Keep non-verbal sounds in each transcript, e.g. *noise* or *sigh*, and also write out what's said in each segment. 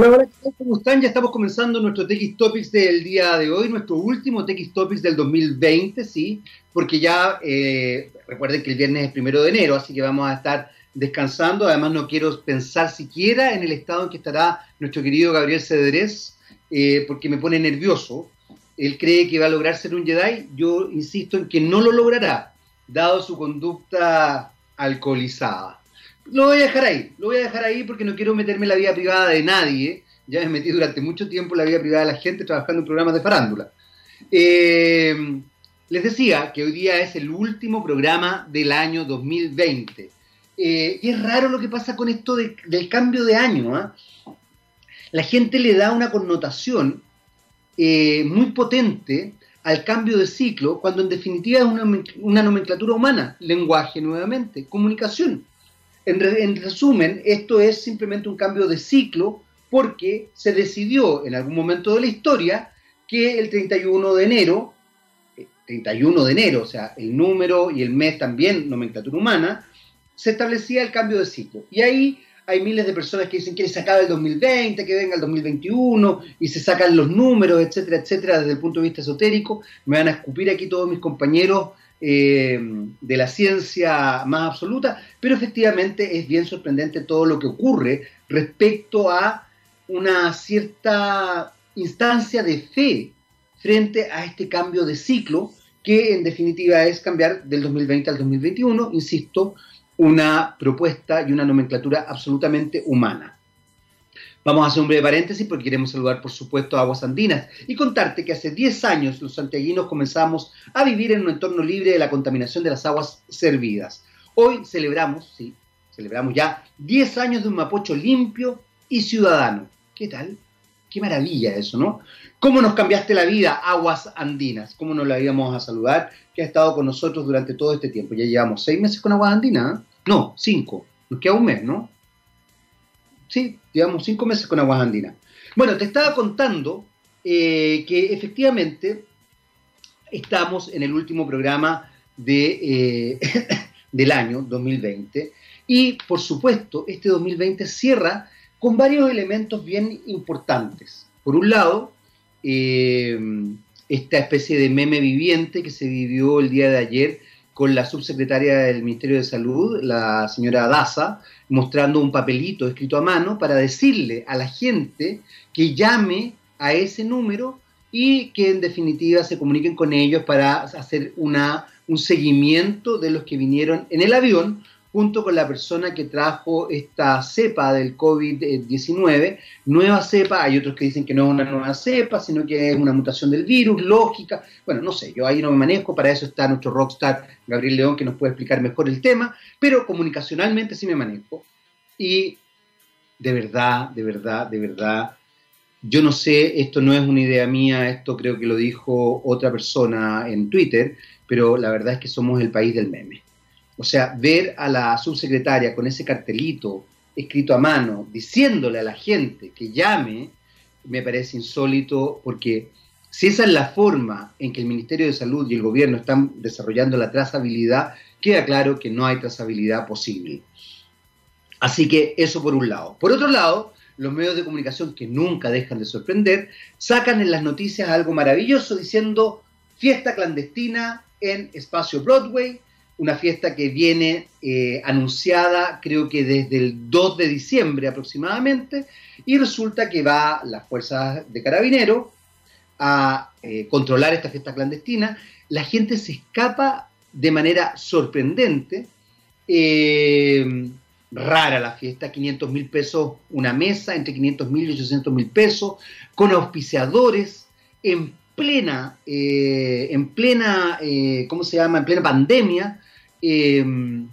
Hola, hola, ¿cómo están? Ya estamos comenzando nuestro TX Topics del día de hoy, nuestro último TX Topics del 2020, ¿sí? Porque ya, eh, recuerden que el viernes es primero de enero, así que vamos a estar descansando. Además, no quiero pensar siquiera en el estado en que estará nuestro querido Gabriel Cedrés, eh, porque me pone nervioso. Él cree que va a lograr ser un Jedi. Yo insisto en que no lo logrará, dado su conducta alcoholizada. Lo voy a dejar ahí, lo voy a dejar ahí porque no quiero meterme en la vida privada de nadie. Ya me metí durante mucho tiempo en la vida privada de la gente trabajando en programas de farándula. Eh, les decía que hoy día es el último programa del año 2020. Eh, y es raro lo que pasa con esto del cambio de año. ¿ah? La gente le da una connotación eh, muy potente al cambio de ciclo, cuando en definitiva es una, nomenclatura humana, lenguaje nuevamente, comunicación. En, resumen, esto es simplemente un cambio de ciclo porque se decidió en algún momento de la historia que el 31 de enero, 31 eh, de enero, o sea, el número y el mes también, nomenclatura humana, se establecía el cambio de ciclo. Y ahí hay miles de personas que dicen que se acaba el 2020, que venga el 2021, y se sacan los números, etcétera, etcétera, desde el punto de vista esotérico. Me van a escupir aquí todos mis compañeros eh, de la ciencia más absoluta, pero efectivamente es bien sorprendente todo lo que ocurre respecto a una cierta instancia de fe frente a este cambio de ciclo, que en definitiva es cambiar del 2020 al 2021, insisto, una propuesta y una nomenclatura absolutamente humana. Vamos a hacer un breve paréntesis porque queremos saludar, por supuesto, a Aguas Andinas y contarte que hace 10 años los santiaguinos comenzamos a vivir en un entorno libre de la contaminación de las aguas servidas. Hoy celebramos, sí, celebramos ya 10 años de un Mapocho limpio y ciudadano. ¿Qué tal? Qué maravilla eso, ¿no? ¿Cómo nos cambiaste la vida, Aguas Andinas? ¿Cómo nos la íbamos a saludar? Que ha estado con nosotros durante todo este tiempo. Ya llevamos seis meses con Aguas Andinas. ¿eh? No, cinco. Nos queda un mes, ¿no? Sí, llevamos cinco meses con Aguas Andinas. Bueno, te estaba contando eh, que efectivamente estamos en el último programa de, eh, *laughs* del año 2020 y por supuesto este 2020 cierra con varios elementos bien importantes. Por un lado, eh, esta especie de meme viviente que se vivió el día de ayer con la subsecretaria del Ministerio de Salud, la señora Daza, mostrando un papelito escrito a mano para decirle a la gente que llame a ese número y que en definitiva se comuniquen con ellos para hacer una, un seguimiento de los que vinieron en el avión junto con la persona que trajo esta cepa del COVID-19, nueva cepa, hay otros que dicen que no es una nueva cepa, sino que es una mutación del virus, lógica, bueno, no sé, yo ahí no me manejo, para eso está nuestro rockstar Gabriel León que nos puede explicar mejor el tema, pero comunicacionalmente sí me manejo. Y de verdad, de verdad, de verdad, yo no sé, esto no es una idea mía, esto creo que lo dijo otra persona en Twitter, pero la verdad es que somos el país del meme. O sea, ver a la subsecretaria con ese cartelito escrito a mano, diciéndole a la gente que llame, me parece insólito porque si esa es la forma en que el Ministerio de Salud y el gobierno están desarrollando la trazabilidad, queda claro que no hay trazabilidad posible. Así que eso por un lado. Por otro lado, los medios de comunicación que nunca dejan de sorprender, sacan en las noticias algo maravilloso diciendo fiesta clandestina en espacio Broadway, una fiesta que viene eh, anunciada creo que desde el 2 de diciembre aproximadamente, y resulta que va las fuerzas de carabinero a eh, controlar esta fiesta clandestina, la gente se escapa de manera sorprendente, eh, rara la fiesta, 500 mil pesos una mesa, entre 500 mil y 800 mil pesos, con auspiciadores en plena, en plena, ¿cómo se llama? En plena pandemia, Em,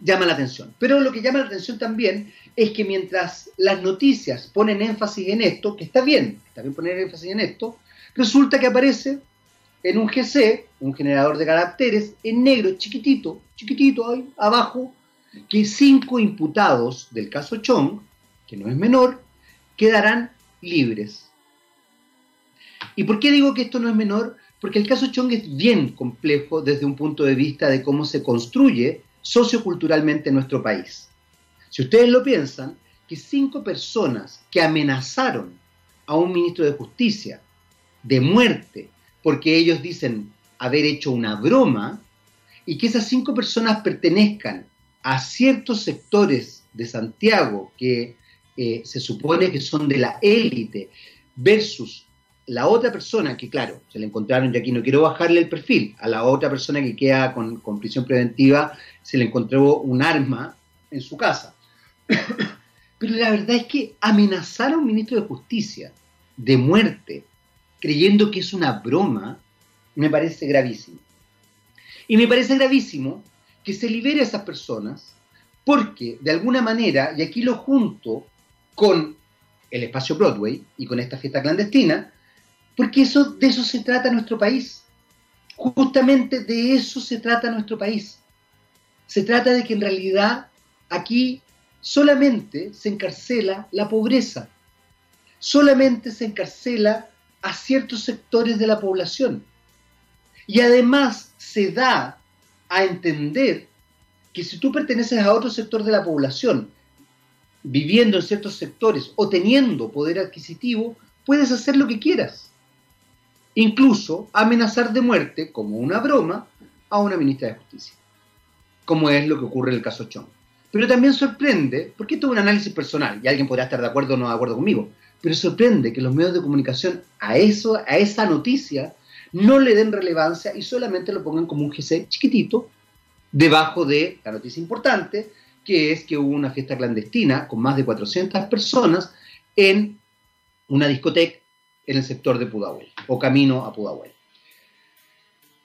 llama la atención. Pero lo que llama la atención también es que mientras las noticias ponen énfasis en esto, que está bien, está bien poner énfasis en esto, resulta que aparece en un GC, un generador de caracteres, en negro, chiquitito, chiquitito ahí abajo, que cinco imputados del caso Chong, que no es menor, quedarán libres. ¿Y por qué digo que esto no es menor? Porque el caso Chong es bien complejo desde un punto de vista de cómo se construye socioculturalmente nuestro país. Si ustedes lo piensan, que cinco personas que amenazaron a un ministro de Justicia de muerte porque ellos dicen haber hecho una broma y que esas cinco personas pertenezcan a ciertos sectores de Santiago que eh, se supone que son de la élite versus la otra persona, que claro, se le encontraron, y aquí no quiero bajarle el perfil, a la otra persona que queda con, con prisión preventiva se le encontró un arma en su casa. *coughs* Pero la verdad es que amenazar a un ministro de Justicia de muerte, creyendo que es una broma, me parece gravísimo. Y me parece gravísimo que se libere a esas personas porque, de alguna manera, y aquí lo junto con el espacio Broadway y con esta fiesta clandestina, porque eso, de eso se trata nuestro país. Justamente de eso se trata nuestro país. Se trata de que en realidad aquí solamente se encarcela la pobreza, solamente se encarcela a ciertos sectores de la población. Y además se da a entender que si tú perteneces a otro sector de la población, viviendo en ciertos sectores o teniendo poder adquisitivo, puedes hacer lo que quieras incluso amenazar de muerte, como una broma, a una ministra de Justicia, como es lo que ocurre en el caso Chong. Pero también sorprende, porque esto es un análisis personal, y alguien podrá estar de acuerdo o no de acuerdo conmigo, pero sorprende que los medios de comunicación a, eso, a esa noticia no le den relevancia y solamente lo pongan como un GC chiquitito debajo de la noticia importante, que es que hubo una fiesta clandestina con más de 400 personas en una discoteca en el sector de Pudahuel o camino a Pudahuel.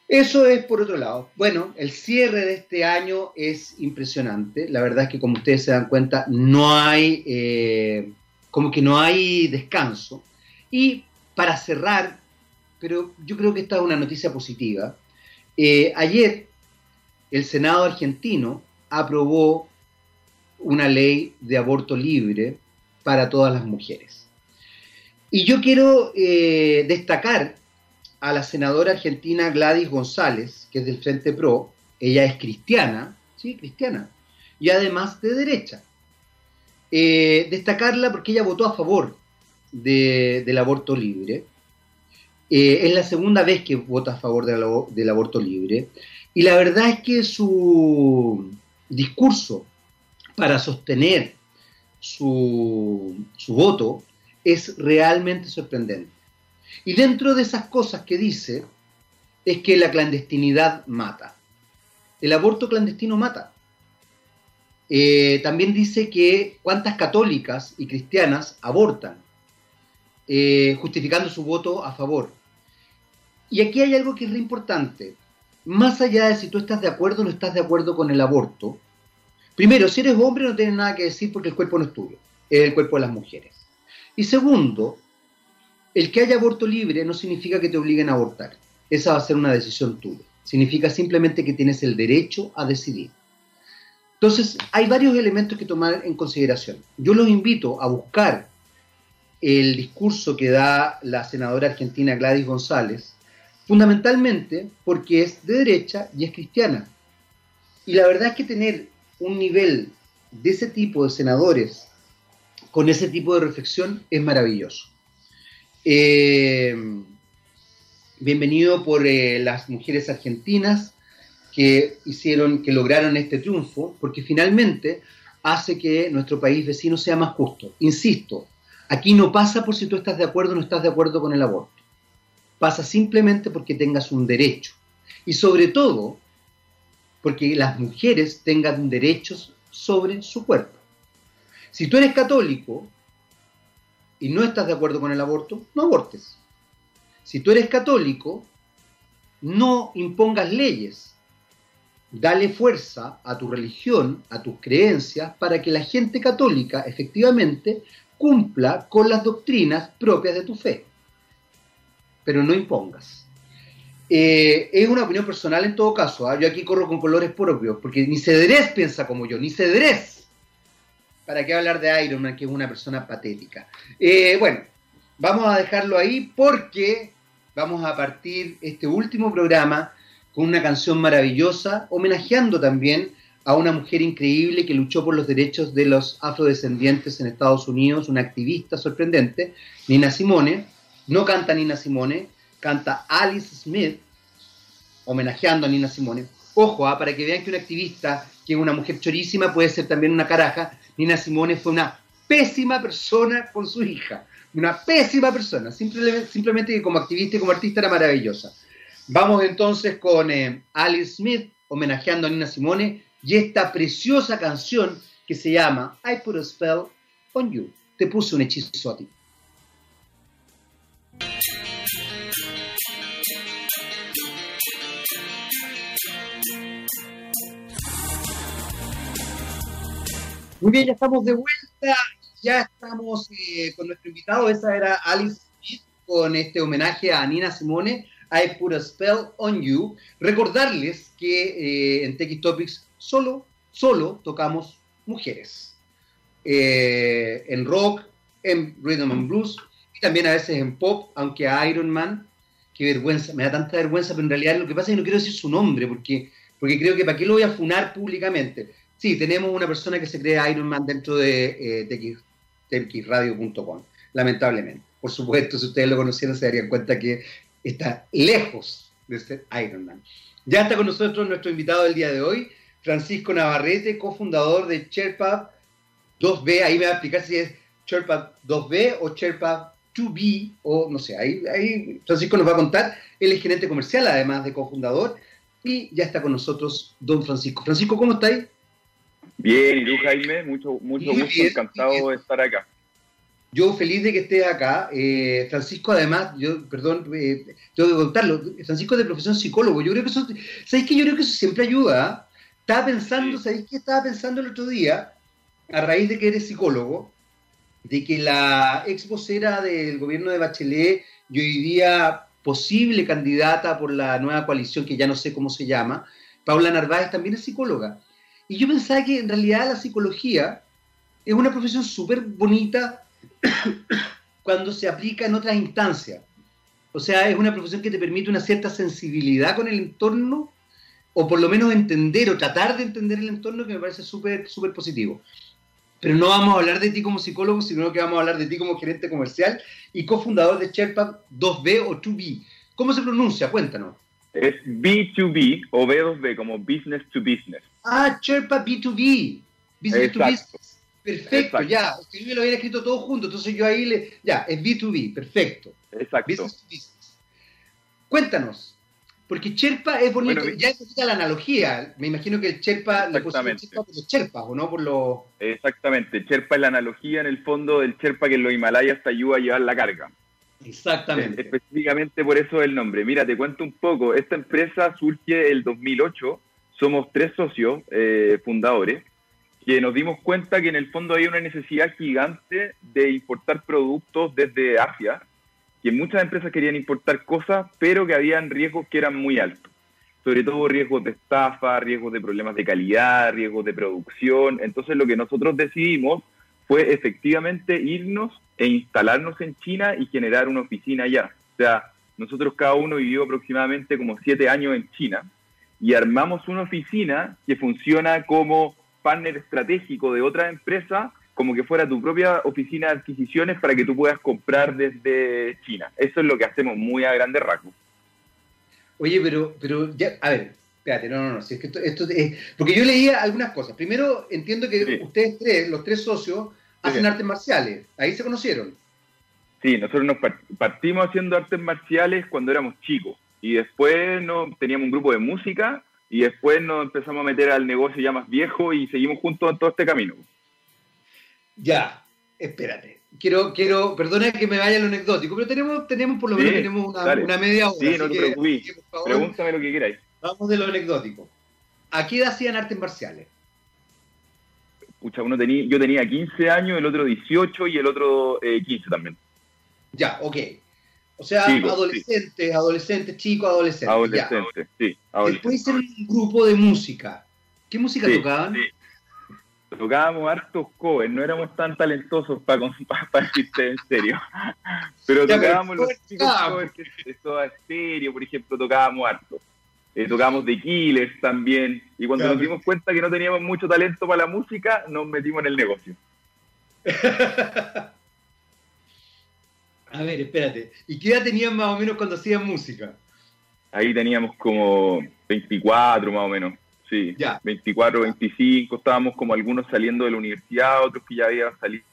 Eso es por otro lado. Bueno, el cierre de este año es impresionante. La verdad es que como ustedes se dan cuenta, no hay, eh, como que no hay descanso. Y para cerrar, pero yo creo que esta es una noticia positiva. Eh, ayer el Senado argentino aprobó una ley de aborto libre para todas las mujeres. Y yo quiero eh, destacar a la senadora argentina Gladys González, que es del Frente Pro. Ella es cristiana, sí, cristiana, y además de derecha. Eh, destacarla porque ella votó a favor del aborto libre. Eh, es la segunda vez que vota a favor del aborto libre. Y la verdad es que su discurso para sostener su, su voto es realmente sorprendente. Y dentro de esas cosas que dice es que la clandestinidad mata. El aborto clandestino mata. Eh, también dice que cuántas católicas y cristianas abortan, eh, justificando su voto a favor. Y aquí hay algo que es re importante. Más allá de si tú estás de acuerdo o no estás de acuerdo con el aborto, primero, si eres hombre no tienes nada que decir porque el cuerpo no es tuyo, es el cuerpo de las mujeres. Y segundo, el que haya aborto libre no significa que te obliguen a abortar. Esa va a ser una decisión tuya. Significa simplemente que tienes el derecho a decidir. Entonces, hay varios elementos que tomar en consideración. Yo los invito a buscar el discurso que da la senadora argentina Gladys González, fundamentalmente porque es de derecha y es cristiana. Y la verdad es que tener un nivel de ese tipo de senadores con ese tipo de reflexión es maravilloso. Eh, bienvenido por eh, las mujeres argentinas que hicieron, que lograron este triunfo, porque finalmente hace que nuestro país vecino sea más justo. Insisto, aquí no pasa por si tú estás de acuerdo o no estás de acuerdo con el aborto. Pasa simplemente porque tengas un derecho. Y sobre todo, porque las mujeres tengan derechos sobre su cuerpo. Si tú eres católico y no estás de acuerdo con el aborto, no abortes. Si tú eres católico, no impongas leyes. Dale fuerza a tu religión, a tus creencias, para que la gente católica efectivamente cumpla con las doctrinas propias de tu fe. Pero no impongas. Eh, es una opinión personal en todo caso. ¿ah? Yo aquí corro con colores propios, porque ni Cedrés piensa como yo, ni Cedrés ¿Para qué hablar de Iron Man, que es una persona patética? Eh, bueno, vamos a dejarlo ahí porque vamos a partir este último programa con una canción maravillosa, homenajeando también a una mujer increíble que luchó por los derechos de los afrodescendientes en Estados Unidos, una activista sorprendente, Nina Simone. No canta Nina Simone, canta Alice Smith, homenajeando a Nina Simone. Ojo, ah, para que vean que una activista, que es una mujer chorísima, puede ser también una caraja. Nina Simone fue una pésima persona con su hija. Una pésima persona. Simplemente, que como activista y como artista era maravillosa. Vamos entonces con eh, Alice Smith, homenajeando a Nina Simone, y esta preciosa canción que se llama I Put a Spell on You. Te puse un hechizo a ti. Muy bien, ya estamos de vuelta, ya estamos eh, con nuestro invitado, esa era Alice Smith con este homenaje a Nina Simone, I Put a Spell on You. Recordarles que eh, en TX Topics solo, solo tocamos mujeres. Eh, en rock, en rhythm and blues y también a veces en pop, aunque a Iron Man, qué vergüenza, me da tanta vergüenza, pero en realidad lo que pasa es que no quiero decir su nombre porque, porque creo que para qué lo voy a funar públicamente. Sí, tenemos una persona que se cree Iron Man dentro de eh, TXRadio.com, lamentablemente. Por supuesto, si ustedes lo conocieran se darían cuenta que está lejos de ser Iron Man. Ya está con nosotros nuestro invitado del día de hoy, Francisco Navarrete, cofundador de Sherpa 2B. Ahí me va a explicar si es Sherpa 2B o Sherpa 2B, o no sé, ahí, ahí Francisco nos va a contar. Él es gerente comercial, además de cofundador, y ya está con nosotros don Francisco. Francisco, ¿cómo estáis? Bien, y tú, Jaime, mucho, mucho gusto, encantado de estar acá. Yo feliz de que estés acá. Eh, Francisco, además, yo, perdón, eh, tengo que contarlo. Francisco es de profesión psicólogo. Yo creo que eso, ¿sabéis que Yo creo que eso siempre ayuda. ¿ah? Estaba pensando, ¿sabéis qué estaba pensando el otro día? A raíz de que eres psicólogo, de que la ex vocera del gobierno de Bachelet y hoy día posible candidata por la nueva coalición, que ya no sé cómo se llama, Paula Narváez también es psicóloga. Y yo pensaba que en realidad la psicología es una profesión súper bonita *coughs* cuando se aplica en otras instancias. O sea, es una profesión que te permite una cierta sensibilidad con el entorno, o por lo menos entender o tratar de entender el entorno, que me parece súper, súper positivo. Pero no vamos a hablar de ti como psicólogo, sino que vamos a hablar de ti como gerente comercial y cofundador de Sherpa 2B o 2B. ¿Cómo se pronuncia? Cuéntanos. Es B2B o B2B, como business to business. Ah, Sherpa B2B. Business to business. Perfecto, ya. yo me lo había escrito todo junto, entonces yo ahí le. Ya, es B2B, perfecto. Exacto. Business to business. Cuéntanos, porque Sherpa es bonito, ya necesita la analogía. Me imagino que el Sherpa pusieron Sherpa por los Sherpas, ¿o no? Por los... Exactamente, Sherpa es la analogía en el fondo del Sherpa que en los Himalayas te ayuda a llevar la carga. Exactamente. específicamente por eso el nombre. Mira, te cuento un poco. Esta empresa surge el 2008. Somos tres socios eh, fundadores que nos dimos cuenta que en el fondo hay una necesidad gigante de importar productos desde Asia, que muchas empresas querían importar cosas, pero que habían riesgos que eran muy altos. Sobre todo riesgos de estafa, riesgos de problemas de calidad, riesgos de producción. Entonces lo que nosotros decidimos fue efectivamente irnos e instalarnos en China y generar una oficina allá. O sea, nosotros cada uno vivió aproximadamente como siete años en China y armamos una oficina que funciona como partner estratégico de otra empresa, como que fuera tu propia oficina de adquisiciones para que tú puedas comprar desde China. Eso es lo que hacemos muy a grande rasgos. Oye, pero, pero ya, a ver, espérate, no, no, no, si es que esto, es, porque yo leía algunas cosas. Primero, entiendo que ustedes tres, los tres socios, hacen artes marciales. Ahí se conocieron. Sí, nosotros nos partimos haciendo artes marciales cuando éramos chicos y después no, teníamos un grupo de música y después nos empezamos a meter al negocio ya más viejo y seguimos juntos en todo este camino. Ya, espérate. Quiero, quiero, perdona que me vaya lo anecdótico, pero tenemos, tenemos por lo menos tenemos una, media hora. Sí, no te preocupes. Pregúntame lo que queráis. Vamos de lo anecdótico. ¿A qué edad hacían artes marciales? Uno tenía, yo tenía 15 años, el otro 18 y el otro 15 eh, también. Ya, ok. O sea, adolescentes, adolescentes, chicos, adolescentes. Adolescentes, sí. Después hicieron un grupo de música. ¿Qué música tocaban? Tocábamos hartos covers, no éramos tan talentosos para, *laughs* para, decirte en serio. Pero tocábamos los chicos covers de Estéreo, por ejemplo, tocábamos hartos. Eh, tocábamos The Killers también, y cuando nos dimos cuenta que no teníamos mucho talento para la música, nos metimos en el negocio. *laughs* A ver, espérate. ¿Y qué edad tenían más o menos cuando hacían música? Ahí teníamos como 24 más o menos. Sí, ya. 24, 25, estábamos como algunos saliendo de la universidad, otros que ya habían salido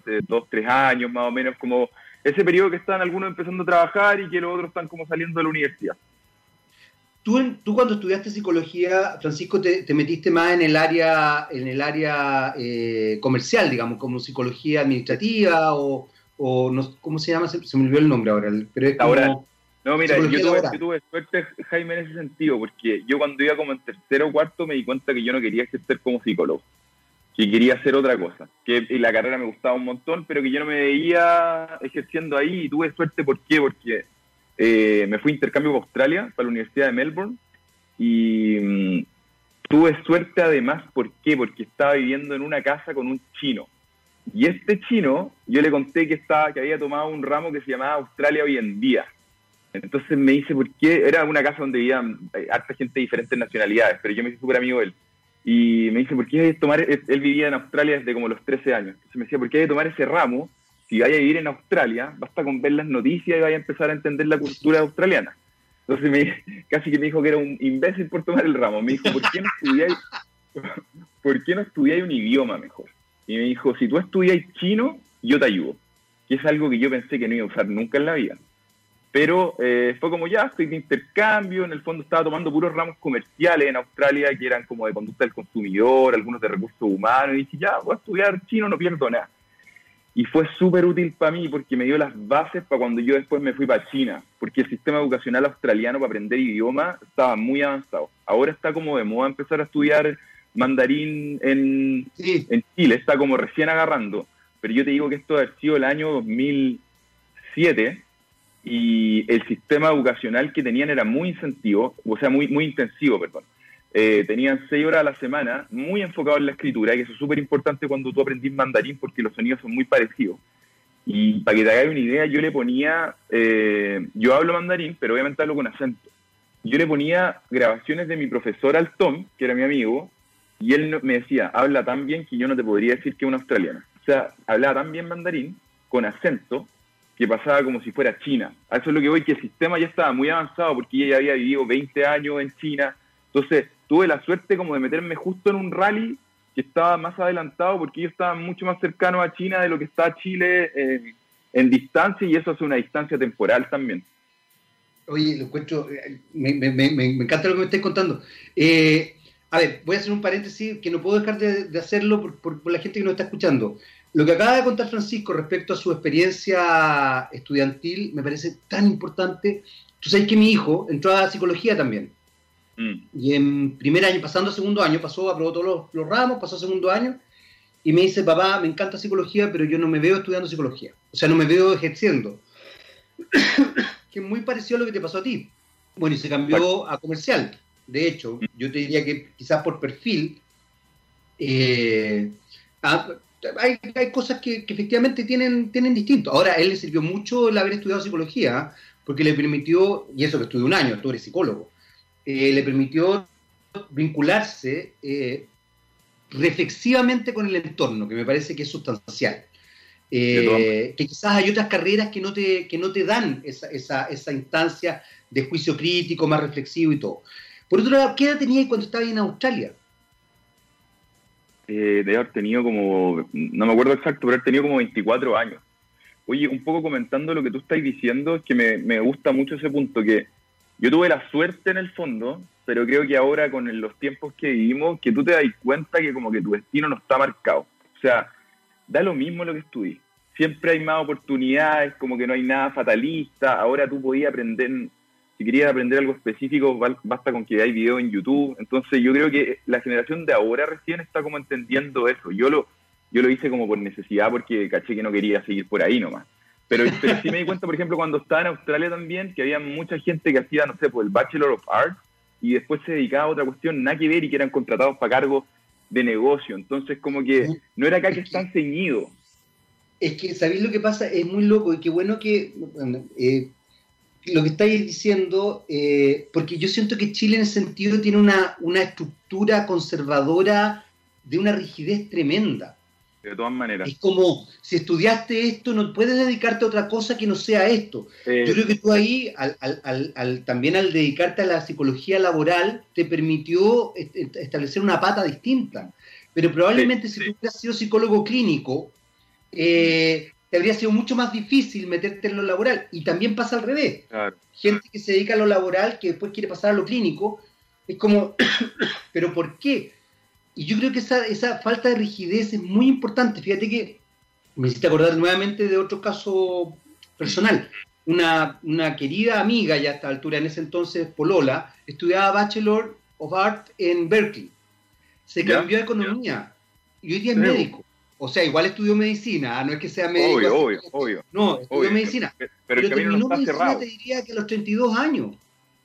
hace 2, 3 años más o menos, como ese periodo que están algunos empezando a trabajar y que los otros están como saliendo de la universidad. Tú, tú cuando estudiaste psicología, Francisco, te, metiste más en el área, en el área eh, comercial, digamos, como psicología administrativa o, o no, ¿cómo se llama? Se, me olvidó el nombre ahora, pero es como... No, mira, yo tuve, suerte, Jaime, en ese sentido, porque yo cuando iba como en tercero o cuarto me di cuenta que yo no quería ejercer como psicólogo, que quería hacer otra cosa, que la carrera me gustaba un montón, pero que yo no me veía ejerciendo ahí y tuve suerte, ¿por qué? Porque eh, me fui a intercambio a Australia, para la Universidad de Melbourne, y mm, tuve suerte además, ¿por qué? Porque estaba viviendo en una casa con un chino. Y este chino, yo le conté que, estaba, que había tomado un ramo que se llamaba Australia hoy en día entonces me dice, ¿por qué? Era una casa donde vivían eh, harta gente de diferentes nacionalidades, pero yo me hice súper amigo de él. Y me dice, ¿por qué hay que tomar? Él vivía en Australia desde como los 13 años. Entonces me decía, ¿por qué hay que tomar ese ramo? Si vaya a vivir en Australia, basta con ver las noticias y vaya a empezar a entender la cultura australiana. Entonces me, *laughs* casi que me dijo que era un imbécil por tomar el ramo. Me dijo, ¿por qué no estudiáis, *laughs* ¿por qué no estudiáis un idioma mejor? Y me dijo, si tú estudiáis chino, yo te ayudo. Que es algo que yo pensé que no iba a usar nunca en la vida. Pero eh, fue como ya, estoy de intercambio, en el fondo estaba tomando puros ramos comerciales en Australia que eran como de conducta del consumidor, algunos de recursos humanos, y dije, ya, voy a estudiar chino, no pierdo nada. Y fue súper útil para mí porque me dio las bases para cuando yo después me fui para China, porque el sistema educacional australiano para aprender idioma estaba muy avanzado. Ahora está como de moda empezar a estudiar mandarín en, en Chile, está como recién agarrando, pero yo te digo que esto ha sido el año 2007 y el sistema educacional que tenían era muy incentivo, o sea, muy, muy intensivo, perdón. Eh, tenían seis horas a la semana, muy enfocado en la escritura, que eso es súper importante cuando tú aprendís mandarín porque los sonidos son muy parecidos. Y para que te hagas una idea, yo le ponía, eh, yo hablo mandarín, pero obviamente hablo con acento. Yo le ponía grabaciones de mi profesor al Tom, que era mi amigo, y él me decía, habla tan bien que yo no te podría decir que es un australiano. O sea, hablaba tan bien mandarín, con acento, que pasaba como si fuera China. A eso es lo que voy, que el sistema ya estaba muy avanzado porque ella ya había vivido 20 años en China. Entonces tuve la suerte como de meterme justo en un rally que estaba más adelantado porque yo estaba mucho más cercano a China de lo que está Chile eh, en distancia y eso hace una distancia temporal también. Oye, lo encuentro, eh, me, encanta lo que me estés contando. Eh, a ver, voy a hacer un paréntesis que no puedo dejar de, hacerlo por, la gente que nos está escuchando. Lo que acaba de contar Francisco respecto a su experiencia estudiantil me parece tan importante. Tú sabes que mi hijo entró a psicología también. Mm. Y en primer año, pasando a segundo año, pasó, aprobó todos los, ramos, pasó a segundo año, y me dice, papá, me encanta psicología, pero yo no me veo estudiando psicología. O sea, no me veo ejerciendo. *coughs* que es muy parecido a lo que te pasó a ti. Bueno, y se cambió a comercial. De hecho, yo te diría que quizás por perfil, eh, hay, hay cosas que, efectivamente tienen, tienen distinto. Ahora, a él le sirvió mucho el haber estudiado psicología, porque le permitió, y eso que estudió un año, tú eres psicólogo, eh, le permitió vincularse eh, reflexivamente con el entorno, que me parece que es sustancial. Eh, que quizás hay otras carreras que no te, que no te dan esa, esa, esa instancia de juicio crítico, más reflexivo y todo. Por otro lado, ¿qué edad tenías cuando estabas en Australia? eh, de haber tenido como, no me acuerdo exacto, pero haber tenido como 24 años. Oye, un poco comentando lo que tú estás diciendo, es que me, me gusta mucho ese punto, que yo tuve la suerte en el fondo, pero creo que ahora con los tiempos que vivimos, que tú te das cuenta que como que tu destino no está marcado. O sea, da lo mismo lo que estudies. Siempre hay más oportunidades, como que no hay nada fatalista. Ahora tú podías aprender si querías aprender algo específico, basta con que hay video en YouTube. Entonces yo creo que la generación de ahora recién está como entendiendo eso. Yo lo, yo lo hice como por necesidad porque caché que no quería seguir por ahí nomás. Pero, *laughs* pero sí me di cuenta, por ejemplo, cuando estaba en Australia también, que había mucha gente que hacía, no sé, por el Bachelor of Arts y después se dedicaba a otra cuestión, nada que ver, y que eran contratados para cargos de negocio. Entonces, como que no era acá que están ceñidos. Es que, ¿sabéis lo que pasa? Es muy loco y qué bueno que... Eh, lo que estáis diciendo, eh, porque yo siento que Chile en ese sentido tiene una, una estructura conservadora de una rigidez tremenda. De todas maneras. Es como, si estudiaste esto, no puedes dedicarte a otra cosa que no sea esto. Eh, Yo creo que tú ahí, al, al, al, al- también al dedicarte a la psicología laboral, te permitió est- est- establecer una pata distinta. Pero probablemente Sí, si sí. tú hubieras sido psicólogo clínico, eh, te habría sido mucho más difícil meterte en lo laboral. Y también pasa al revés. claro. Gente que se dedica a lo laboral, que después quiere pasar a lo clínico, es como, *coughs* ¿pero por qué? Y yo creo que esa, esa falta de rigidez es muy importante. Fíjate que me hiciste acordar nuevamente de otro caso personal. Una, una querida amiga, ya a esta altura, en ese entonces, Polola, estudiaba Bachelor of Art en Berkeley. Se cambió a economía y hoy día es médico. O sea, igual estudió medicina, ah, no es que sea médico. Obvio, así. obvio, obvio. No, estudió obvio. medicina. Pero, no terminó medicina, cerrado. te diría que a los 32 años.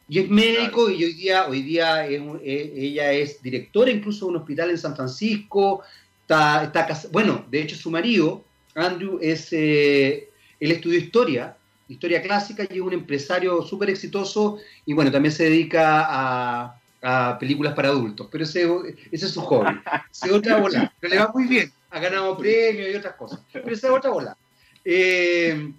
Y es médico y hoy día, hoy día es eh, ella es directora incluso de un hospital en San Francisco. Está, está bueno, de hecho su marido, Andrew, es, eh, él estudió historia, historia clásica y es un empresario súper exitoso y bueno, también se dedica a, a películas para adultos, pero ese, ese es su hobby. *laughs* Esa es otra bola, pero le va muy bien, ha ganado premios y otras cosas, pero esa es otra bola. Eh,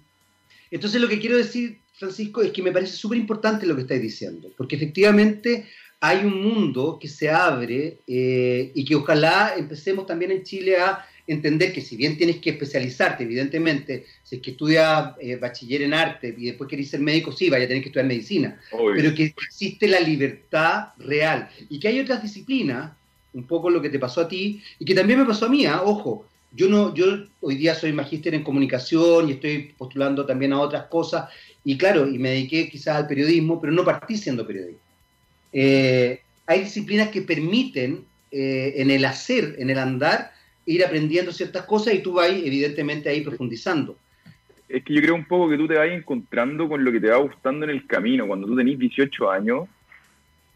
entonces lo que quiero decir, Francisco, es que me parece súper importante lo que estáis diciendo, porque efectivamente hay un mundo que se abre eh, y que ojalá empecemos también en Chile a entender que si bien tienes que especializarte, evidentemente, si es que estudias eh, bachiller en arte y después querés ser médico, sí, vaya a tener que estudiar medicina, Obvio. pero que existe la libertad real y que hay otras disciplinas, un poco lo que te pasó a ti y que también me pasó a mí, ¿ah? ojo, yo no, yo hoy día soy magíster en comunicación y estoy postulando también a otras cosas y claro, y me dediqué quizás al periodismo, pero no partí siendo periodista. Eh, hay disciplinas que permiten eh, en el hacer, en el andar, ir aprendiendo ciertas cosas y tú vas evidentemente ahí profundizando. Es que yo creo un poco que tú te vas encontrando con lo que te va gustando en el camino. Cuando tú tenés 18 años,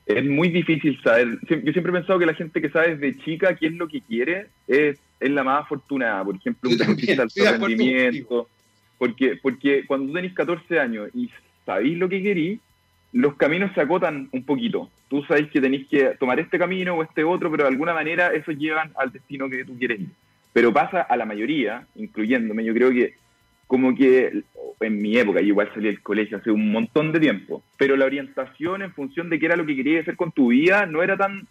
es muy difícil saber. Yo siempre he pensado que la gente que sabe desde chica qué es lo que quiere es, es la más afortunada. Por ejemplo, un deportista de de alto acuerdo rendimiento. Porque, porque cuando tenés 14 años y sabéis lo que querís, los caminos se acotan un poquito. Tú sabes que tenéis que tomar este camino o este otro, pero de alguna manera esos llevan al destino que tú quieres ir. Pero pasa a la mayoría, incluyéndome, yo creo que como que en mi época, yo igual salí del colegio hace un montón de tiempo, pero la orientación en función de qué era lo que querías hacer con tu vida no era tan,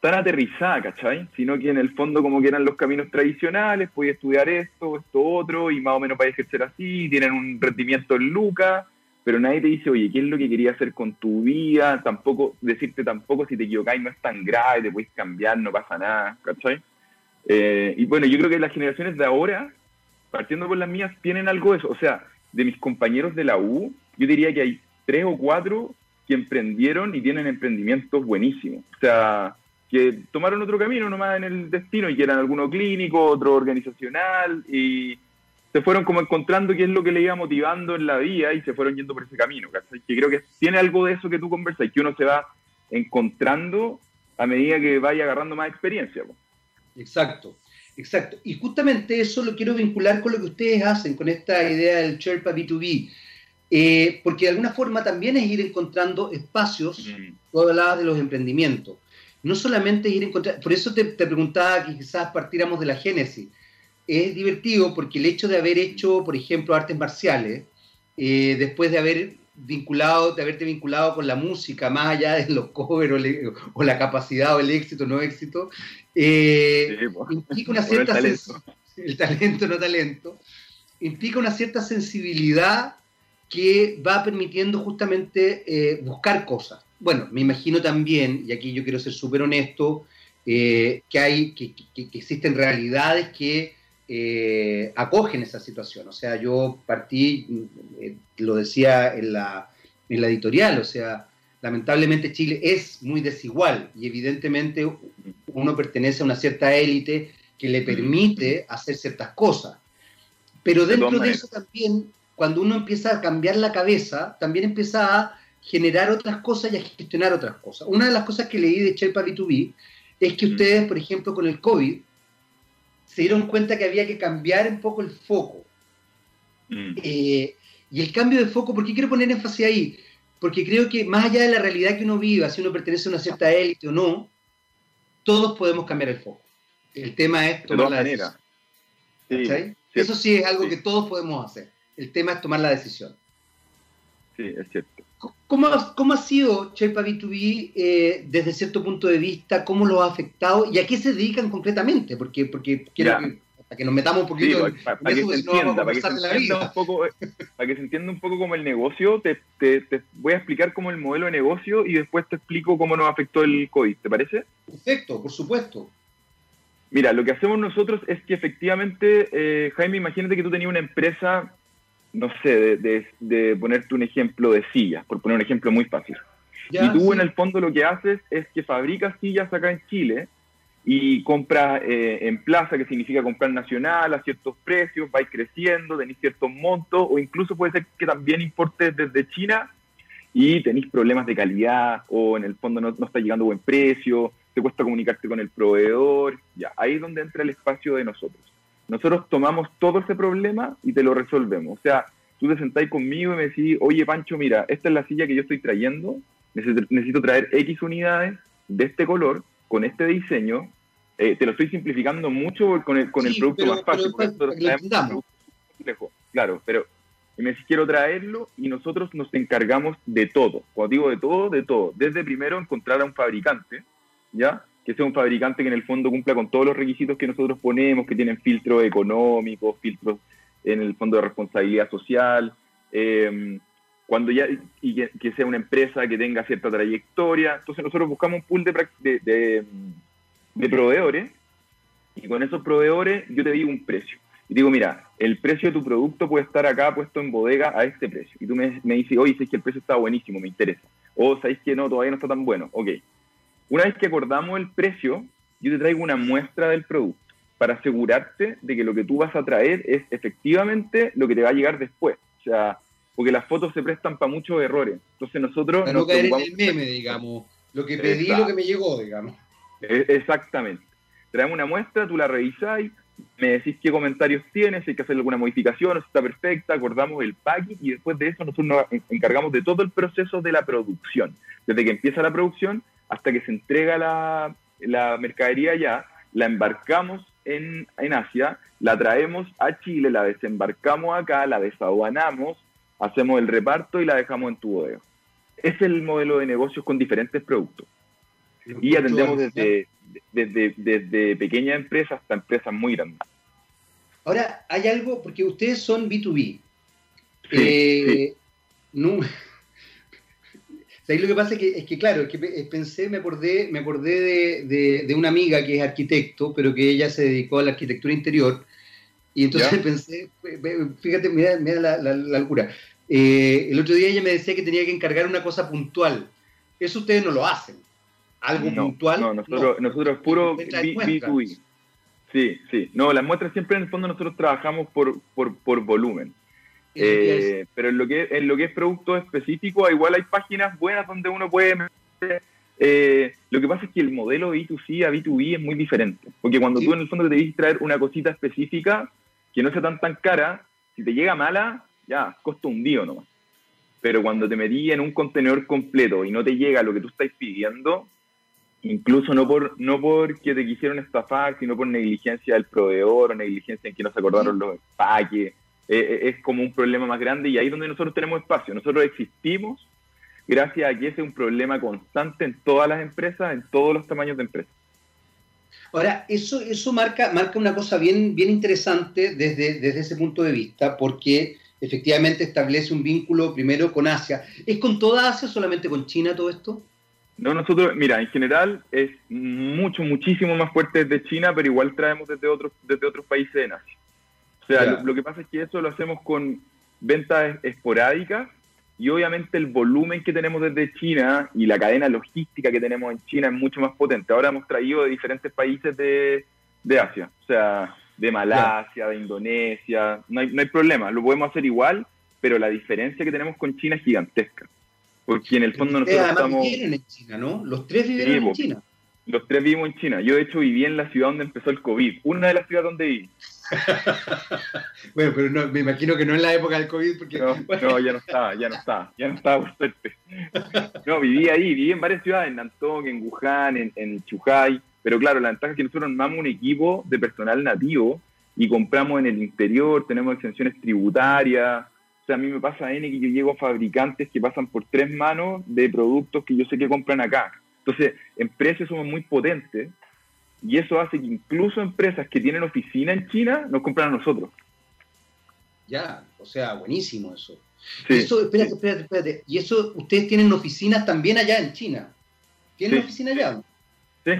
tan aterrizada, ¿cachai? Sino que en el fondo como que eran los caminos tradicionales, podías estudiar esto, esto otro, y más o menos para ejercer así, tienen un rendimiento en lucas, pero nadie te dice, oye, ¿qué es lo que querías hacer con tu vida? Tampoco, decirte tampoco si te equivocáis no es tan grave, te puedes cambiar, no pasa nada, ¿cachai? Eh, y bueno, yo creo que las generaciones de ahora, partiendo por las mías, tienen algo de eso. O sea, de mis compañeros de la U, yo diría que hay tres o cuatro que emprendieron y tienen emprendimientos buenísimos. O sea, que tomaron otro camino nomás en el destino y que eran alguno clínico, otro organizacional y se fueron como encontrando qué es lo que le iba motivando en la vida y se fueron yendo por ese camino. ¿cachai? Que creo que tiene algo de eso que tú conversas y que uno se va encontrando a medida que vaya agarrando más experiencia. po. Exacto, exacto. Y justamente eso lo quiero vincular con lo que ustedes hacen, con esta idea del Sherpa B2B, eh, porque de alguna forma también es ir encontrando espacios, Mm. tú hablabas de los emprendimientos, no solamente ir encontrando, por eso te, te preguntaba que quizás partiéramos de la génesis. Es divertido porque el hecho de haber hecho, por ejemplo, artes marciales, eh, después de haber vinculado, de haberte vinculado con la música, más allá de los covers o, le- o la capacidad o el éxito o no éxito, eh, Sí, implica una el cierta talento. *laughs* el talento, no talento, implica una cierta sensibilidad que va permitiendo justamente eh, buscar cosas. Bueno, me imagino también, y aquí yo quiero ser súper honesto, eh, que hay, que, que- que existen realidades que eh, acogen esa situación. O sea, yo partí, eh, lo decía en la, en la editorial, o sea, lamentablemente Chile es muy desigual y evidentemente uno pertenece a una cierta élite que le permite hacer ciertas cosas. Pero De dentro de eso también, cuando uno empieza a cambiar la cabeza, también empieza a generar otras cosas y a gestionar otras cosas. Una de las cosas que leí de Sherpa B2B es que Mm. ustedes, por ejemplo, con el COVID, se dieron cuenta que había que cambiar un poco el foco. Mm. Eh, Y el cambio de foco, ¿por qué quiero poner énfasis ahí? Porque creo que más allá de la realidad que uno viva, si uno pertenece a una cierta élite o no, todos podemos cambiar el foco. El tema es tomar la decisión. Sí, Eso sí es algo que todos podemos hacer. El tema es tomar la decisión. Sí, es cierto. ¿Cómo, cómo ha sido Chepa B2B eh, desde cierto punto de vista? ¿Cómo lo ha afectado? ¿Y a qué se dedican concretamente? Porque, porque quiero que, para que nos metamos un poquito para, que se entienda, para que se entienda un poco, eh, para que se entienda un poco como el negocio, te, te, te, voy a explicar cómo el modelo de negocio y después te explico cómo nos afectó el COVID, ¿te parece? Perfecto, por supuesto. Mira, lo que hacemos nosotros es que efectivamente, eh, Jaime, imagínate que tú tenías una empresa no sé, de, ponerte un ejemplo de sillas, por poner un ejemplo muy fácil. y tú en el fondo lo que haces es que fabricas sillas acá en Chile y compras eh, en plaza, que significa comprar nacional a ciertos precios, vais creciendo, tenéis ciertos montos, o incluso puede ser que también importes desde China y tenéis problemas de calidad, o en el fondo no, no está llegando a buen precio, te cuesta comunicarte con el proveedor, ya, ahí es donde entra el espacio de nosotros. Nosotros tomamos todo ese problema y te lo resolvemos. O sea, tú te sentáis conmigo y me decís, oye Pancho, mira, esta es la silla que yo estoy trayendo, necesito, traer X unidades de este color, con este diseño, eh, te lo estoy simplificando mucho con el, con el producto más fácil, Claro, pero me decís, quiero traerlo y nosotros nos encargamos de todo. Cuando digo de todo, de todo. Desde primero encontrar a un fabricante, ¿ya? Que sea un fabricante que en el fondo cumpla con todos los requisitos que nosotros ponemos, que tienen filtros económicos, filtros en el fondo de responsabilidad social, em, cuando ya y que, sea una empresa que tenga cierta trayectoria. Entonces nosotros buscamos un pool de, de, de, proveedores y con esos proveedores yo te digo un precio. Y digo, mira, el precio de tu producto puede estar acá puesto en bodega a este precio. Y tú me, dices, oye, sé que el precio está buenísimo, me interesa. O sabéis que no, todavía no está tan bueno. Ok, una vez que acordamos el precio, yo te traigo una muestra del producto para asegurarte de que lo que tú vas a traer es efectivamente lo que te va a llegar después. O sea, porque las fotos se prestan para muchos errores. Entonces nosotros... Para no caer en el meme, digamos. Lo que pedí, lo que me llegó, digamos. E, exactamente. Traemos una muestra, tú la revisáis, me decís qué comentarios tienes, si hay que hacer alguna modificación, si está perfecta, acordamos el packing y después de eso nosotros nos encargamos de todo el proceso de la producción. Desde que empieza la producción hasta que se entrega la, la mercadería ya, la embarcamos en, en, Asia, la traemos a Chile, la desembarcamos acá, la desaduanamos, hacemos el reparto y la dejamos en tu bodega. Es el modelo de negocios con diferentes productos. Y atendemos desde, desde, desde pequeñas empresas hasta empresas muy grandes. Ahora, hay algo, porque ustedes son B2B. Eh, no, ahí lo que pasa es que, es que claro, es que pensé, me acordé, me acordé de, una amiga que es arquitecto, pero que ella se dedicó a la arquitectura interior. Y entonces *laughs* pensé, fíjate, mira, mira la, la, locura. Eh, el otro día ella me decía que tenía que encargar una cosa puntual. Eso ustedes no lo hacen. Algo puntual. No, nosotros, nosotros es puro B2B. Sí, sí. No, las muestras siempre en el fondo nosotros trabajamos por, por, por volumen. Eh, pero en lo, que, en lo que es producto específico, igual hay páginas buenas donde uno puede... Eh, lo que pasa es que el modelo B2C a B2B es muy diferente, porque cuando tú en el fondo te debes traer una cosita específica que no sea tan tan cara, si te llega mala, ya, costa un día nomás. Pero cuando te metí en un contenedor completo y no te llega lo que tú estás pidiendo, incluso no por no porque te quisieron estafar, sino por negligencia del proveedor o negligencia en que no se acordaron los empaques, eh, eh, es como un problema más grande y ahí es donde nosotros tenemos espacio. Nosotros existimos gracias a que ese es un problema constante en todas las empresas, en todos los tamaños de empresas. Ahora, eso, eso marca, marca una cosa bien, bien interesante desde, desde ese punto de vista, porque efectivamente establece un vínculo primero con Asia. ¿Es con toda Asia solamente con China todo esto? No, nosotros, mira, en general es mucho, muchísimo más fuerte desde China, pero igual traemos desde otros, desde otros países en Asia. O sea, lo, que pasa es que eso lo hacemos con ventas esporádicas y obviamente el volumen que tenemos desde China y la cadena logística que tenemos en China es mucho más potente. Ahora hemos traído de diferentes países de, Asia, o sea, de Malasia, de Indonesia, no hay, no hay problema, lo podemos hacer igual, pero la diferencia que tenemos con China es gigantesca. Porque en el fondo nosotros estamos... en China, ¿no? Los tres vivieron en China. Los tres vivimos en China. Yo, de hecho, viví en la ciudad donde empezó el COVID. Una de las ciudades donde viví. *laughs* bueno, pero no, me imagino que no en la época del COVID. Porque, no, *laughs* ya no estaba, ya no estaba, ya no estaba por suerte. No, viví ahí, viví en varias ciudades, en Nantong, en Wuhan, en, en Chuhai, pero claro, la ventaja es que nosotros armamos un equipo de personal nativo y compramos en el interior, tenemos exenciones tributarias. O sea, a mí me pasa N que yo llego a fabricantes que pasan por tres manos de productos que yo sé que compran acá. Entonces, en precios somos muy potentes y eso hace que incluso empresas que tienen oficina en China nos compran a nosotros. Ya, o sea, buenísimo eso. Eso, espérate, espérate, espérate. ¿Y eso, ustedes tienen oficinas también allá en China? ¿Tienen oficina allá? Sí.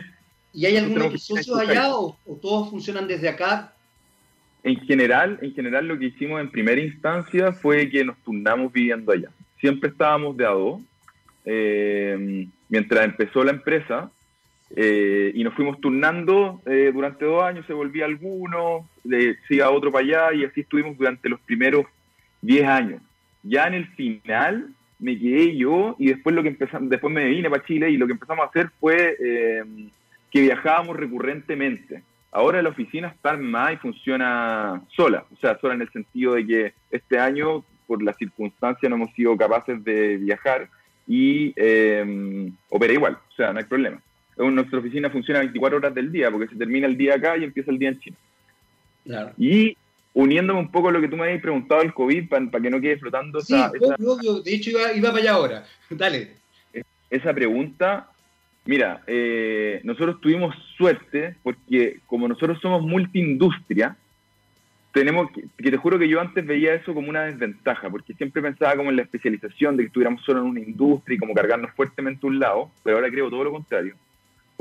¿Y hay algunos socios allá o, todos funcionan desde acá? En general, en general lo que hicimos en primera instancia fue que nos turnamos viviendo allá. Siempre estábamos de a dos. Eh, mientras empezó la empresa, eh, y nos fuimos turnando eh, durante dos años, se volvía alguno, se iba otro para allá y así estuvimos durante los primeros diez años. Ya en el final me quedé yo y después lo que empezamos, después me vine para Chile y lo que empezamos a hacer fue eh, que viajábamos recurrentemente. Ahora la oficina está más y funciona sola, o sea, sola en el sentido de que este año, por las circunstancias, no hemos sido capaces de viajar y opera igual, o sea, no hay problema nuestra oficina funciona 24 horas del día, porque se termina el día acá y empieza el día en China. Y uniéndome un poco a lo que tú me habías preguntado del COVID, para que no quede flotando sí, obvio, de hecho iba, iba, para allá ahora. *laughs* Dale. Esa pregunta, mira, eh, nosotros tuvimos suerte porque como nosotros somos multiindustria, tenemos que, que, te juro que yo antes veía eso como una desventaja, porque siempre pensaba como en la especialización, de que estuviéramos solo en una industria y como cargarnos fuertemente un lado, pero ahora creo todo lo contrario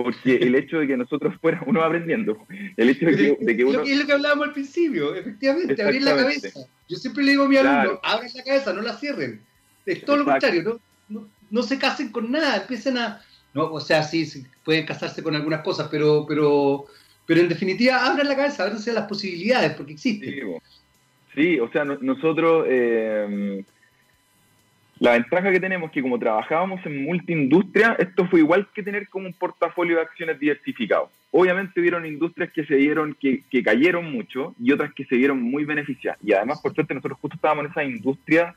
porque el hecho de que nosotros fuéramos, uno va aprendiendo, el hecho de que, uno... Es lo que hablábamos al principio, efectivamente, abrir la cabeza. Yo siempre le digo a mi alumno, abran la cabeza, no la cierren. Es todo lo contrario, ¿no? No, se casen con nada, empiecen a... No, o sea, sí, pueden casarse con algunas cosas, pero, pero, pero en definitiva abran la cabeza, abran las posibilidades, porque existen. Sí, o sea, nosotros... Eh, la ventaja que tenemos es que como trabajábamos en multiindustria, esto fue igual que tener como un portafolio de acciones diversificado. Obviamente hubieron industrias que se dieron, que, que cayeron mucho y otras que se dieron muy beneficiadas. Y además, por suerte, nosotros justo estábamos en esa industria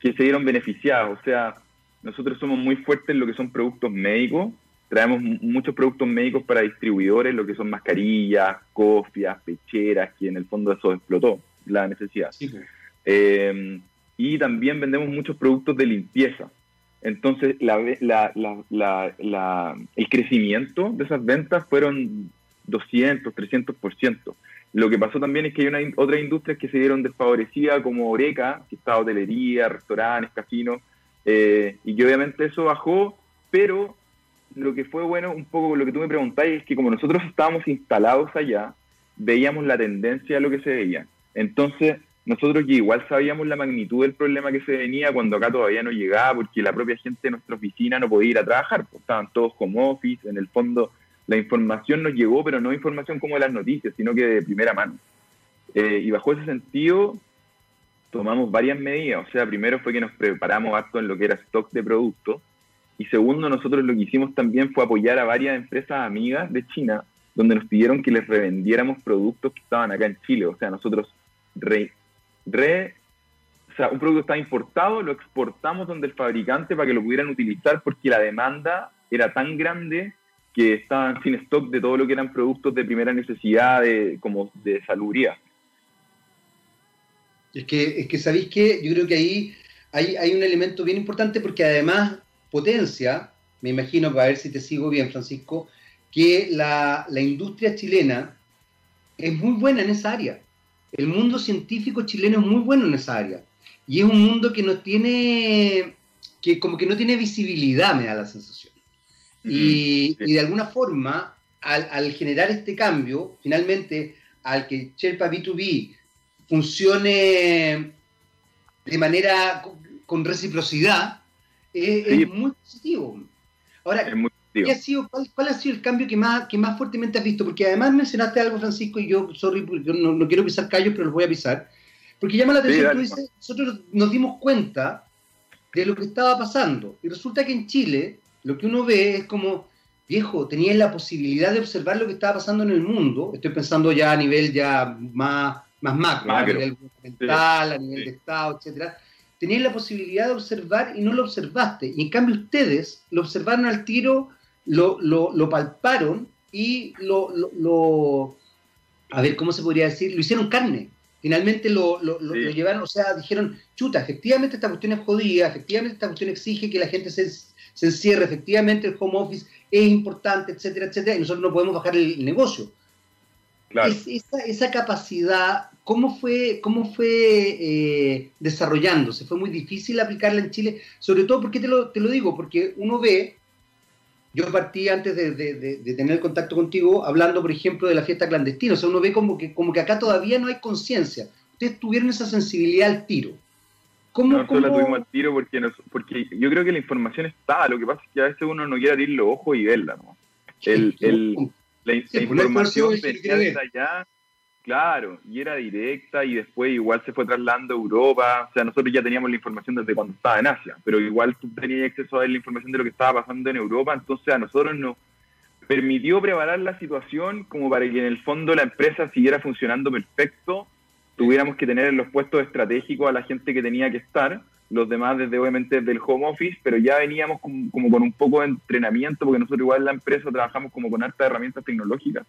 que se dieron beneficiadas. O sea, nosotros somos muy fuertes en lo que son productos médicos. Traemos muchos productos médicos para distribuidores, lo que son mascarillas, cofias, pecheras, que en el fondo eso explotó la necesidad. Sí, eh, y también vendemos muchos productos de limpieza. Entonces, el crecimiento de esas ventas fueron 200, 300%. Lo que pasó también es que hay una, otras industrias que se dieron desfavorecidas, como Oreca, que está hotelería, restaurantes, casinos, eh, y que obviamente eso bajó, pero lo que fue bueno, un poco lo que tú me preguntáis, es que como nosotros estábamos instalados allá, veíamos la tendencia a lo que se veía. Entonces, nosotros que igual sabíamos la magnitud del problema que se venía cuando acá todavía no llegaba, porque la propia gente de nuestra oficina no podía ir a trabajar, pues, estaban todos como office, en el fondo la información nos llegó, pero no información como las noticias, sino que de primera mano. Eh, y bajo ese sentido, tomamos varias medidas, o sea, primero fue que nos preparamos harto en lo que era stock de productos, y segundo, nosotros lo que hicimos también fue apoyar a varias empresas amigas de China, donde nos pidieron que les revendiéramos productos que estaban acá en Chile, o sea, nosotros re, o sea, un producto está importado, lo exportamos donde el fabricante para que lo pudieran utilizar porque la demanda era tan grande que estaban sin stock de todo lo que eran productos de primera necesidad, de, como de salubridad. Es que, es que sabéis que yo creo que ahí hay, hay un elemento bien importante porque además potencia, me imagino, para ver si te sigo bien, Francisco, que la, la industria chilena es muy buena en esa área el mundo científico chileno es muy bueno en esa área. Y es un mundo que no tiene, que como que no tiene visibilidad, me da la sensación. y, de alguna forma, al, generar este cambio, finalmente, al que Sherpa B2B funcione de manera con, reciprocidad, es muy positivo. Ahora, ha sido, cuál, ha sido el cambio que más, que más fuertemente has visto? Porque además mencionaste algo, Francisco, y yo, sorry, no, quiero pisar callos, pero los voy a pisar. Porque llama la atención, tú dices, nosotros nos dimos cuenta de lo que estaba pasando. Y resulta que en Chile, lo que uno ve es como, viejo, tenías la posibilidad de observar lo que estaba pasando en el mundo, estoy pensando ya a nivel ya más, más macro, a nivel gubernamental, a nivel de Estado, etcétera, tenías la posibilidad de observar y no lo observaste. Y en cambio ustedes lo observaron al tiro, lo, lo, palparon y lo, lo, a ver, ¿cómo se podría decir? Lo hicieron carne. Finalmente lo, lo, llevaron, o sea, dijeron, chuta, efectivamente esta cuestión es jodida, efectivamente esta cuestión exige que la gente se, se encierre, efectivamente el home office es importante, etcétera, etcétera, y nosotros no podemos bajar el negocio. esa, esa, capacidad, ¿cómo fue, cómo fue eh, desarrollándose? ¿Fue muy difícil aplicarla en Chile? Sobre todo, porque te lo, te lo digo? Porque uno ve, yo partí antes de, de, tener contacto contigo hablando, por ejemplo, de la fiesta clandestina, o sea, uno ve como que, como que acá todavía no hay conciencia. Ustedes tuvieron esa sensibilidad al tiro. ¿Cómo, Nosotros la tuvimos al tiro porque, porque yo creo que la información está, lo que pasa es que a veces uno no quiere abrir los ojos y verla, ¿no? El, el, la, pues, información venía desde allá, claro, y era directa y después igual se fue trasladando a Europa, o sea, nosotros ya teníamos la información desde cuando estaba en Asia, pero igual tú tenías acceso a la información de lo que estaba pasando en Europa, entonces a nosotros nos permitió preparar la situación como para que en el fondo la empresa siguiera funcionando perfecto. Tuviéramos que tener en los puestos estratégicos a la gente que tenía que estar, los demás desde obviamente del home office, pero ya veníamos como, con un poco de entrenamiento, porque nosotros igual en la empresa trabajamos como con hartas herramientas tecnológicas.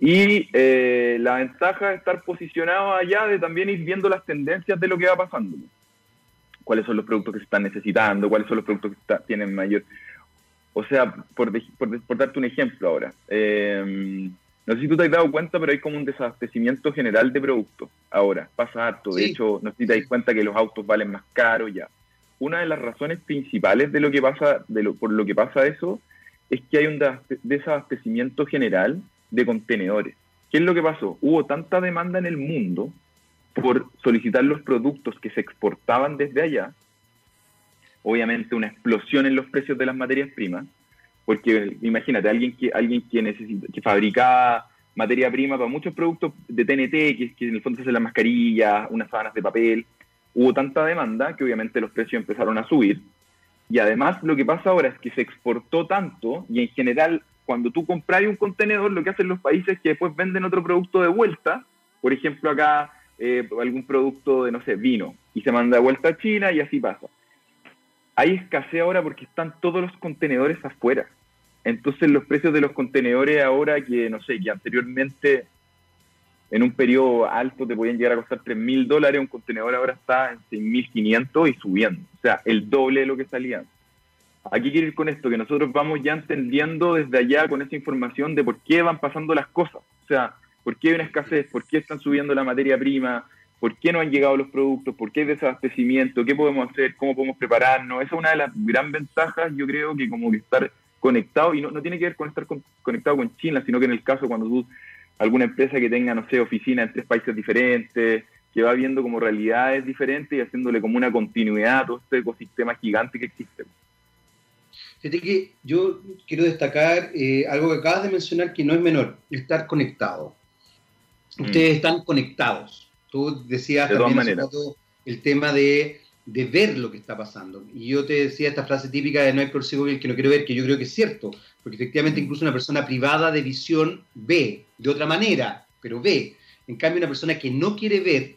Y eh, la ventaja de estar posicionado allá, de también ir viendo las tendencias de lo que va pasando. Cuáles son los productos que se están necesitando, cuáles son los productos que tienen mayor... O sea, por, por, por, darte un ejemplo ahora, eh, no sé si tú te has dado cuenta, pero hay como un desabastecimiento general de productos. Ahora, pasa harto. De hecho, no sé si te das cuenta que los autos valen más caros ya. Una de las razones principales de lo que pasa, de lo, por lo que pasa eso, es que hay un desabastecimiento general de contenedores. ¿Qué es lo que pasó? Hubo tanta demanda en el mundo por solicitar los productos que se exportaban desde allá, obviamente una explosión en los precios de las materias primas, porque imagínate, alguien que, alguien que necesita, fabricaba materia prima para muchos productos de TNT, que, que en el fondo se hacen las mascarillas, unas sábanas de papel, hubo tanta demanda que obviamente los precios empezaron a subir. Y además lo que pasa ahora es que se exportó tanto y en general cuando tú compras un contenedor lo que hacen los países es que después venden otro producto de vuelta, por ejemplo acá eh, algún producto de, no sé, vino, y se manda de vuelta a China y así pasa hay escasez ahora porque están todos los contenedores afuera. Entonces los precios de los contenedores ahora que, no sé, que anteriormente en un periodo alto te podían llegar a costar 3 mil dólares, un contenedor ahora está en 6.500 y subiendo. O sea, el doble de lo que salía. Aquí quiero ir con esto, que nosotros vamos ya entendiendo desde allá con esa información de por qué van pasando las cosas. O sea, por qué hay una escasez, por qué están subiendo la materia prima, por qué no han llegado los productos, por qué hay desabastecimiento, qué podemos hacer, cómo podemos prepararnos. Esa es una de las gran ventajas, yo creo, que como que estar conectado, y no, tiene que ver con estar conectado con China, sino que en el caso cuando tú, alguna empresa que tenga, no sé, oficina en tres países diferentes, que va viendo como realidades diferentes y haciéndole como una continuidad a todo este ecosistema gigante que existe. Fíjate que yo quiero destacar eh, algo que acabas de mencionar que no es menor, estar conectado. Mm. Ustedes están conectados Tú decías también el tema de, ver lo que está pasando. Y yo te decía esta frase típica de no hay ciego que no quiero ver, que yo creo que es cierto, porque efectivamente incluso una persona privada de visión ve de otra manera, pero ve. En cambio, una persona que no quiere ver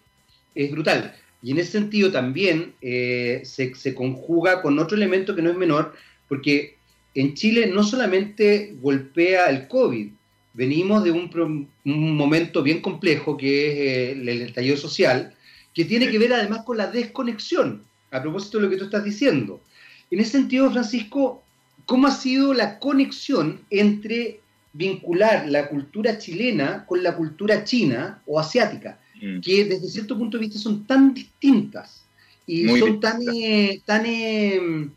es brutal. Y en ese sentido también eh, se, se, conjuga con otro elemento que no es menor, porque en Chile no solamente golpea el COVID, venimos de un, momento bien complejo que es eh, el, estallido social, que tiene que ver además con la desconexión, a propósito de lo que tú estás diciendo. En ese sentido, Francisco, ¿cómo ha sido la conexión entre vincular la cultura chilena con la cultura china o asiática, mm. que desde cierto punto de vista son tan distintas y son tan, eh, tan eh,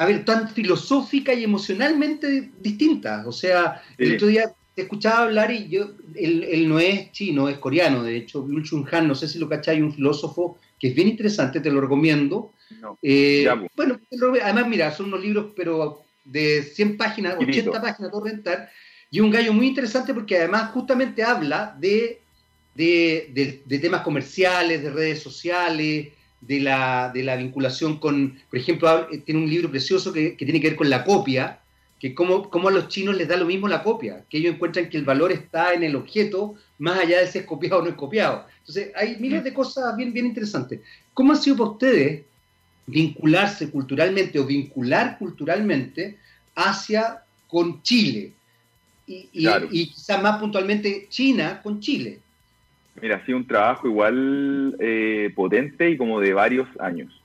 a ver, tan filosófica y emocionalmente distintas. O sea, el otro día te escuchaba hablar y yo, él, no es chino, es coreano, de hecho, Byung Chun Han, no sé si lo cacháis, un filósofo que es bien interesante, te lo recomiendo. Eh, bueno, además, mira, son unos libros, pero de 100 páginas, 80 páginas, todo rentar, y un gallo muy interesante porque además justamente habla de, de, temas comerciales, de redes sociales, de la, de la vinculación con, por ejemplo, tiene un libro precioso que, que tiene que ver con la copia, que como, como a los chinos les da lo mismo la copia, que ellos encuentran que el valor está en el objeto más allá de si es copiado o no es copiado. Entonces, hay miles de cosas bien, bien interesantes. ¿Cómo ha sido para ustedes vincularse culturalmente o vincular culturalmente hacia con Chile? Y, y, quizás más puntualmente China con Chile. Mira, ha sido un trabajo igual eh, potente y como de varios años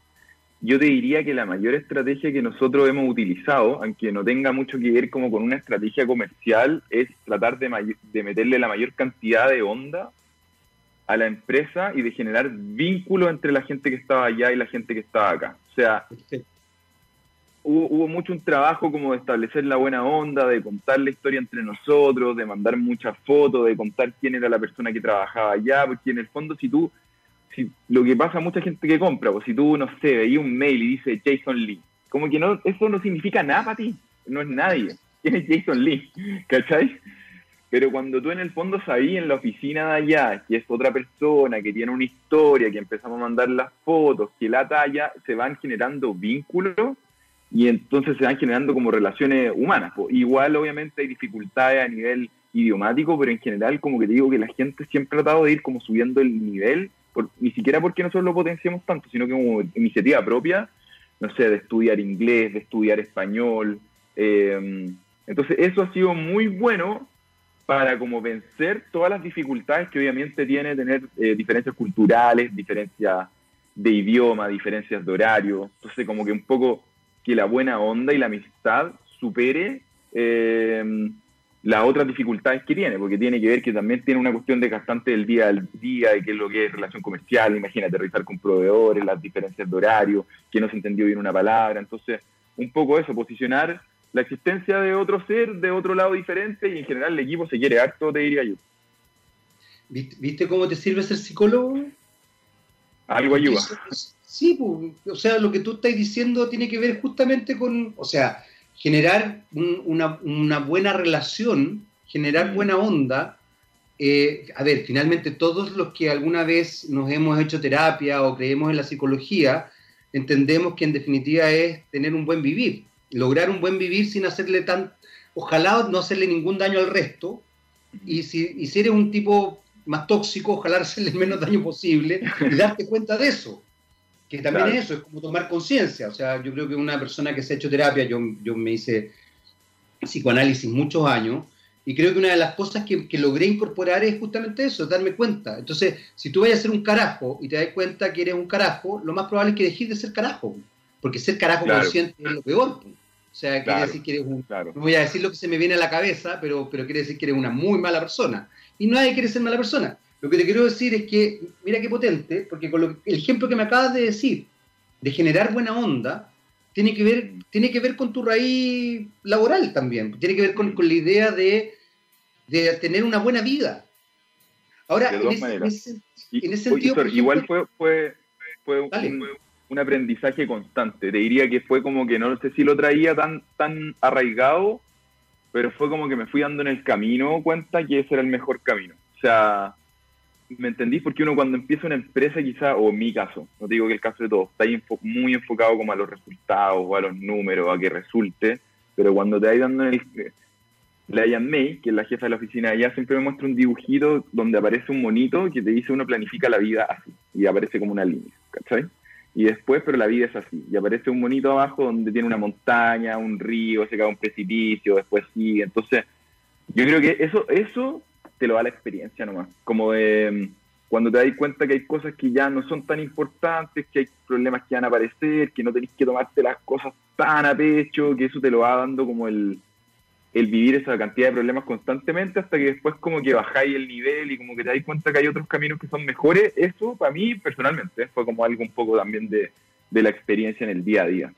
yo te diría que la mayor estrategia que nosotros hemos utilizado, aunque no tenga mucho que ver como con una estrategia comercial, es tratar de, de meterle la mayor cantidad de onda a la empresa y de generar vínculos entre la gente que estaba allá y la gente que estaba acá. O sea, hubo, mucho un trabajo como de establecer la buena onda, de contar la historia entre nosotros, de mandar muchas fotos, de contar quién era la persona que trabajaba allá, porque en el fondo si tú lo que pasa a mucha gente que compra, pues si tú, no sé, veías un mail y dice Jason Lee, como que no, eso no significa nada para ti, no es nadie. ¿Quién *laughs* es Jason Lee? ¿Cachai? Pero cuando tú en el fondo sabías en la oficina de allá que es otra persona, que tiene una historia, que empezamos a mandar las fotos, que la talla, se van generando vínculos y entonces se van generando como relaciones humanas. Igual obviamente hay dificultades a nivel idiomático, pero en general como que te digo que la gente siempre ha tratado de ir como subiendo el nivel ni siquiera porque nosotros lo potenciamos tanto, sino que como iniciativa propia, no sé, de estudiar inglés, de estudiar español. Eh, entonces eso ha sido muy bueno para como vencer todas las dificultades que obviamente tiene tener eh, diferencias culturales, diferencias de idioma, diferencias de horario. Entonces como que un poco que la buena onda y la amistad supere eh, las otras dificultades que tiene, porque tiene que ver que también tiene una cuestión de gastante del día al día, de qué es lo que es relación comercial, imagínate, revisar con proveedores, las diferencias de horario, que no se entendió bien una palabra, entonces un poco eso, posicionar la existencia de otro ser de otro lado diferente y en general el equipo se quiere harto, te diría yo. ¿Viste, cómo te sirve ser psicólogo? Algo ayuda. Sí, pues, o sea, lo que tú estás diciendo tiene que ver justamente con, o sea, generar una, buena relación, generar buena onda. Eh, a ver, finalmente todos los que alguna vez nos hemos hecho terapia o creemos en la psicología, entendemos que en definitiva es tener un buen vivir, lograr un buen vivir sin hacerle tan, ojalá no hacerle ningún daño al resto, y si, y si eres un tipo más tóxico, ojalá *laughs* hacerle el menos daño posible y darte cuenta de eso que también es eso, es como tomar conciencia. O sea, yo creo que una persona que se ha hecho terapia, yo, yo me hice psicoanálisis muchos años, y creo que una de las cosas que, que, logré incorporar es justamente eso, darme cuenta. Entonces, si tú vayas a ser un carajo y te das cuenta que eres un carajo, lo más probable es que dejes de ser carajo, porque ser carajo consciente es lo peor. O sea, quiere decir que eres un... No voy a decir lo que se me viene a la cabeza, pero, pero quiere decir que eres una muy mala persona. Y nadie quiere ser mala persona. Lo que te quiero decir es que, mira qué potente, porque con el ejemplo que me acabas de decir, de generar buena onda, tiene que ver, tiene que ver con tu raíz laboral también, tiene que ver con, la idea de, tener una buena vida. Ahora, en ese, sentido... igual fue, fue, fue un, aprendizaje constante. Te diría que fue como que no sé si lo traía tan, tan arraigado, pero fue como que me fui dando en el camino cuenta que ese era el mejor camino. O sea, me entendí porque uno cuando empieza una empresa quizá, o mi caso, no digo que el caso de todos, está muy enfocado como a los resultados o a los números, a que resulte, pero cuando te hay dando el... La May, que es la jefa de la oficina ella siempre me muestra un dibujito donde aparece un monito que te dice uno planifica la vida así, y aparece como una línea, ¿cachai? Y después, pero la vida es así, y aparece un monito abajo donde tiene una montaña, un río, se cae un precipicio, después sigue, entonces yo creo que eso, eso te lo da la experiencia nomás. Como de mm, cuando te das cuenta que hay cosas que ya no son tan importantes, que hay problemas que van a aparecer, que no tenés que tomarte las cosas tan a pecho, que eso te lo va dando como el, el vivir esa cantidad de problemas constantemente hasta que después como que bajáis el nivel y como que te das cuenta que hay otros caminos que son mejores. Eso para mí personalmente fue como algo un poco también de, de la experiencia en el día a día.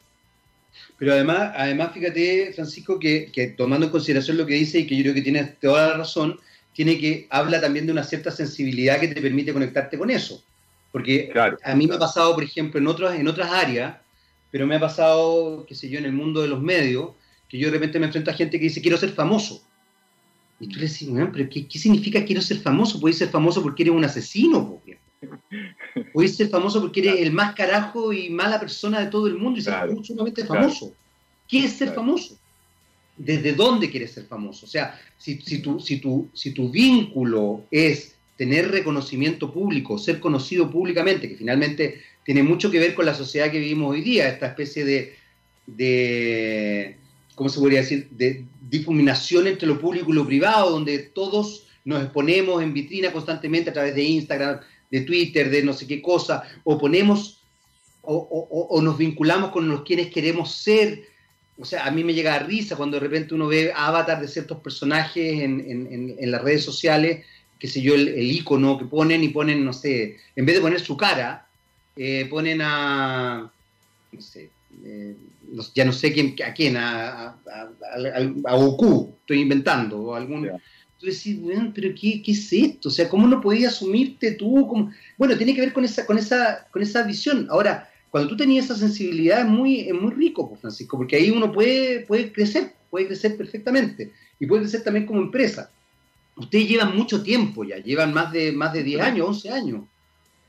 Pero además, además fíjate, Francisco, que, que, tomando en consideración lo que dice y que yo creo que tienes toda la razón, tiene que, habla también de una cierta sensibilidad que te permite conectarte con eso. Porque a mí me ha pasado, por ejemplo, en otras, en otras áreas, pero me ha pasado, qué sé yo, en el mundo de los medios, que yo de repente me enfrento a gente que dice, quiero ser famoso. Y tú le dices, pero ¿qué, significa quiero ser famoso? Puedes ser famoso porque eres un asesino, *laughs* Puedes ser famoso porque eres el más carajo y mala persona de todo el mundo y ser absolutamente famoso. ¿Qué es ser famoso? Desde dónde quieres ser famoso. O sea, si, tu vínculo es tener reconocimiento público, ser conocido públicamente, que finalmente tiene mucho que ver con la sociedad que vivimos hoy día, esta especie de, de ¿cómo se podría decir?, de difuminación entre lo público y lo privado, donde todos nos exponemos en vitrina constantemente a través de Instagram, de Twitter, de no sé qué cosa, o ponemos o, nos vinculamos con los quienes queremos ser. O sea, a mí me llega a risa cuando de repente uno ve avatar de ciertos personajes en, las redes sociales, qué sé yo, el, icono que ponen y ponen, no sé, en vez de poner su cara, eh, ponen a, no sé, eh, ya no sé quién, a quién, a, a, Goku, estoy inventando, o algún... Tú decís, pero qué, qué, es esto? O sea, ¿cómo no podías asumirte tú? Como... Bueno, tiene que ver con esa, con esa, con esa visión. Ahora, cuando tú tenías esa sensibilidad es muy, muy rico, pues, Francisco, porque ahí uno puede, puede crecer, puede crecer perfectamente y puede crecer también como empresa. Ustedes llevan mucho tiempo ya, llevan más de, más de 10 años, 11 años.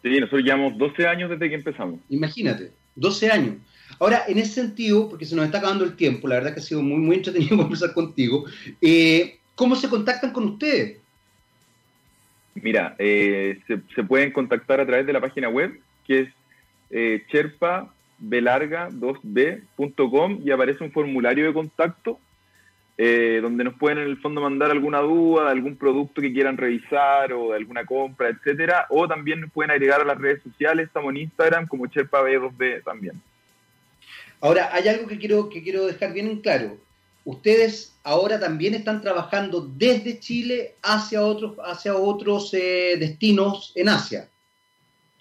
Sí, nosotros llevamos 12 años desde que empezamos. Imagínate, 12 años. Ahora, en ese sentido, porque se nos está acabando el tiempo, la verdad que ha sido muy, muy entretenido *laughs* conversar contigo, eh, ¿cómo se contactan con ustedes? Mira, eh, se, se, pueden contactar a través de la página web, que es eh, cherpabelarga2b.com y aparece un formulario de contacto eh, donde nos pueden en el fondo mandar alguna duda de algún producto que quieran revisar o de alguna compra, etcétera, o también nos pueden agregar a las redes sociales, estamos en Instagram como cherpab2b también. Ahora, hay algo que quiero, que quiero dejar bien en claro. Ustedes ahora también están trabajando desde Chile hacia otros, hacia otros eh, destinos en Asia.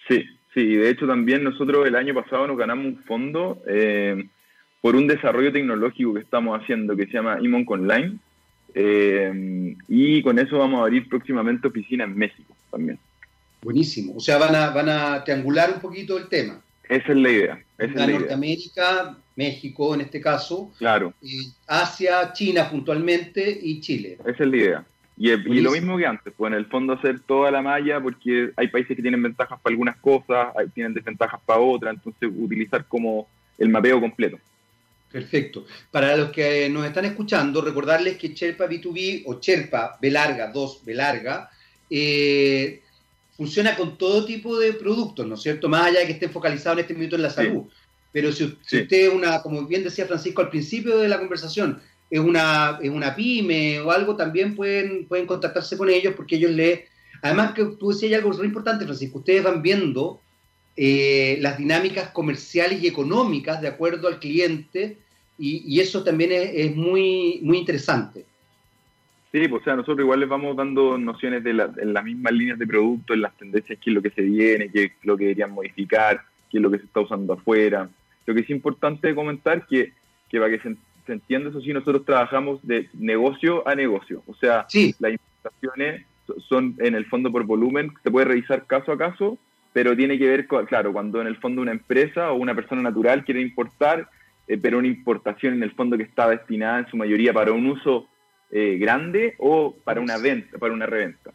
Sí, Sí, de hecho también nosotros el año pasado nos ganamos un fondo eh, por un desarrollo tecnológico que estamos haciendo que se llama Imonc Online. Eh, y con eso vamos a abrir próximamente oficina en México también. Buenísimo. O sea, van a, van a triangular un poquito el tema. Esa es la idea. Esa es Norteamérica, México en este caso. Claro. Asia, China puntualmente y Chile. Esa es la idea. Y, lo mismo que antes, pues en el fondo hacer toda la malla, porque hay países que tienen ventajas para algunas cosas, tienen desventajas para otras, entonces utilizar como el mapeo completo. Perfecto. Para los que nos están escuchando, recordarles que Cherpa B2B o Cherpa B larga 2 B larga eh, funciona con todo tipo de productos, ¿no es cierto? Más allá de que esté focalizado en este minuto en la salud. Pero si, si usted, una, como bien decía Francisco al principio de la conversación, es una, es una pyme o algo, también pueden, pueden contactarse con ellos porque ellos le... Además que tú decías algo muy importante, Francisco, ustedes van viendo eh, las dinámicas comerciales y económicas de acuerdo al cliente y, eso también es, muy, muy interesante. Sí, pues o sea, nosotros igual les vamos dando nociones de en las mismas líneas de producto, en las tendencias, qué es lo que se viene, qué es lo que deberían modificar, qué es lo que se está usando afuera. Lo que es importante comentar que, que para que se se entiende, eso sí, nosotros trabajamos de negocio a negocio. O sea, las importaciones son en el fondo por volumen, se puede revisar caso a caso, pero tiene que ver con, claro, cuando en el fondo una empresa o una persona natural quiere importar, eh, pero una importación en el fondo que está destinada en su mayoría para un uso eh, grande o para una venta, para una reventa.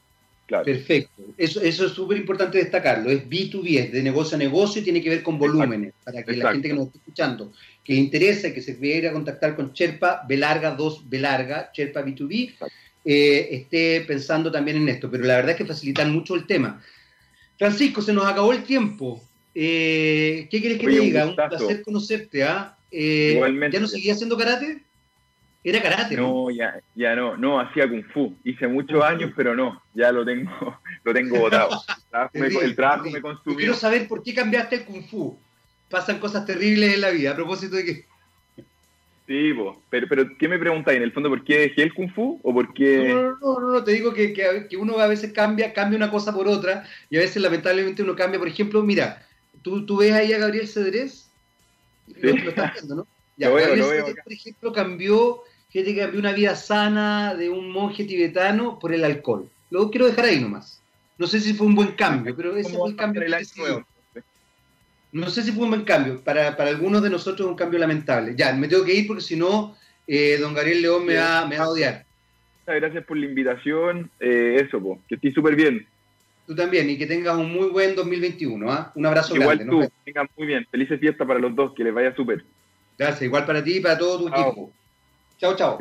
Perfecto. Eso, eso es súper importante destacarlo. Es B2B, es de negocio a negocio y tiene que ver con volúmenes. Para que la gente que nos está escuchando, que le interesa que se pudiera contactar con Cherpa B larga 2 B larga, Cherpa B2B, eh, esté pensando también en esto. Pero la verdad es que facilitan mucho el tema. Francisco, se nos acabó el tiempo. Eh, ¿Qué quieres que te diga? Un, placer conocerte. ¿ah? Eh, ¿Ya no seguía haciendo karate? Era karate. No, ya, ya no, no, hacía kung fu. Hice muchos años, pero no, ya lo tengo, *laughs* lo tengo botado. *laughs* El trabajo, me, consumió. quiero saber por qué cambiaste el kung fu. Pasan cosas terribles en la vida, a propósito de que. Sí, pero, pero ¿qué me preguntáis? En el fondo, ¿por qué dejé el kung fu? ¿O por qué.? No, no, no, no, te digo que, que, uno a veces cambia, cambia una cosa por otra, y a veces lamentablemente uno cambia. Por ejemplo, mira, tú, tú ves ahí a Gabriel Cedrés, sí. lo, estás viendo, ¿no? *laughs* Ya, Gabriel Cedrés, por ejemplo, cambió gente que cambió una vida sana de un monje tibetano por el alcohol. Lo quiero dejar ahí nomás. No sé si fue un buen cambio, pero ese fue el cambio que No sé si fue un buen cambio. Para, algunos de nosotros es un cambio lamentable. Ya, me tengo que ir porque si no, eh, don Gabriel León me va, me va a odiar. Gracias por la invitación. Eh, eso, po, que estés súper bien. Tú también, y que tengas un muy buen 2021. ¿ah? Un abrazo igual grande. Igual tú, tengan muy bien. Felices fiestas para los dos, que les vaya súper. Gracias, igual para ti y para todo tu equipo. Chao, chao.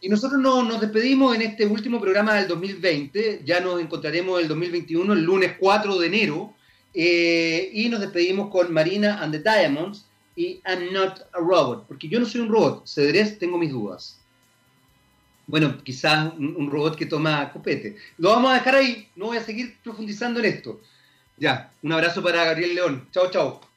Y nosotros nos despedimos en este último programa del 2020. Ya nos encontraremos el 2021, el lunes 4 de enero. Eh, y nos despedimos con Marina and the Diamonds y I'm not a robot. Porque yo no soy un robot. Cedrés, tengo mis dudas. Bueno, quizás un, robot que toma copete. Lo vamos a dejar ahí. No voy a seguir profundizando en esto. Ya, un abrazo para Gabriel León. Chao, chao.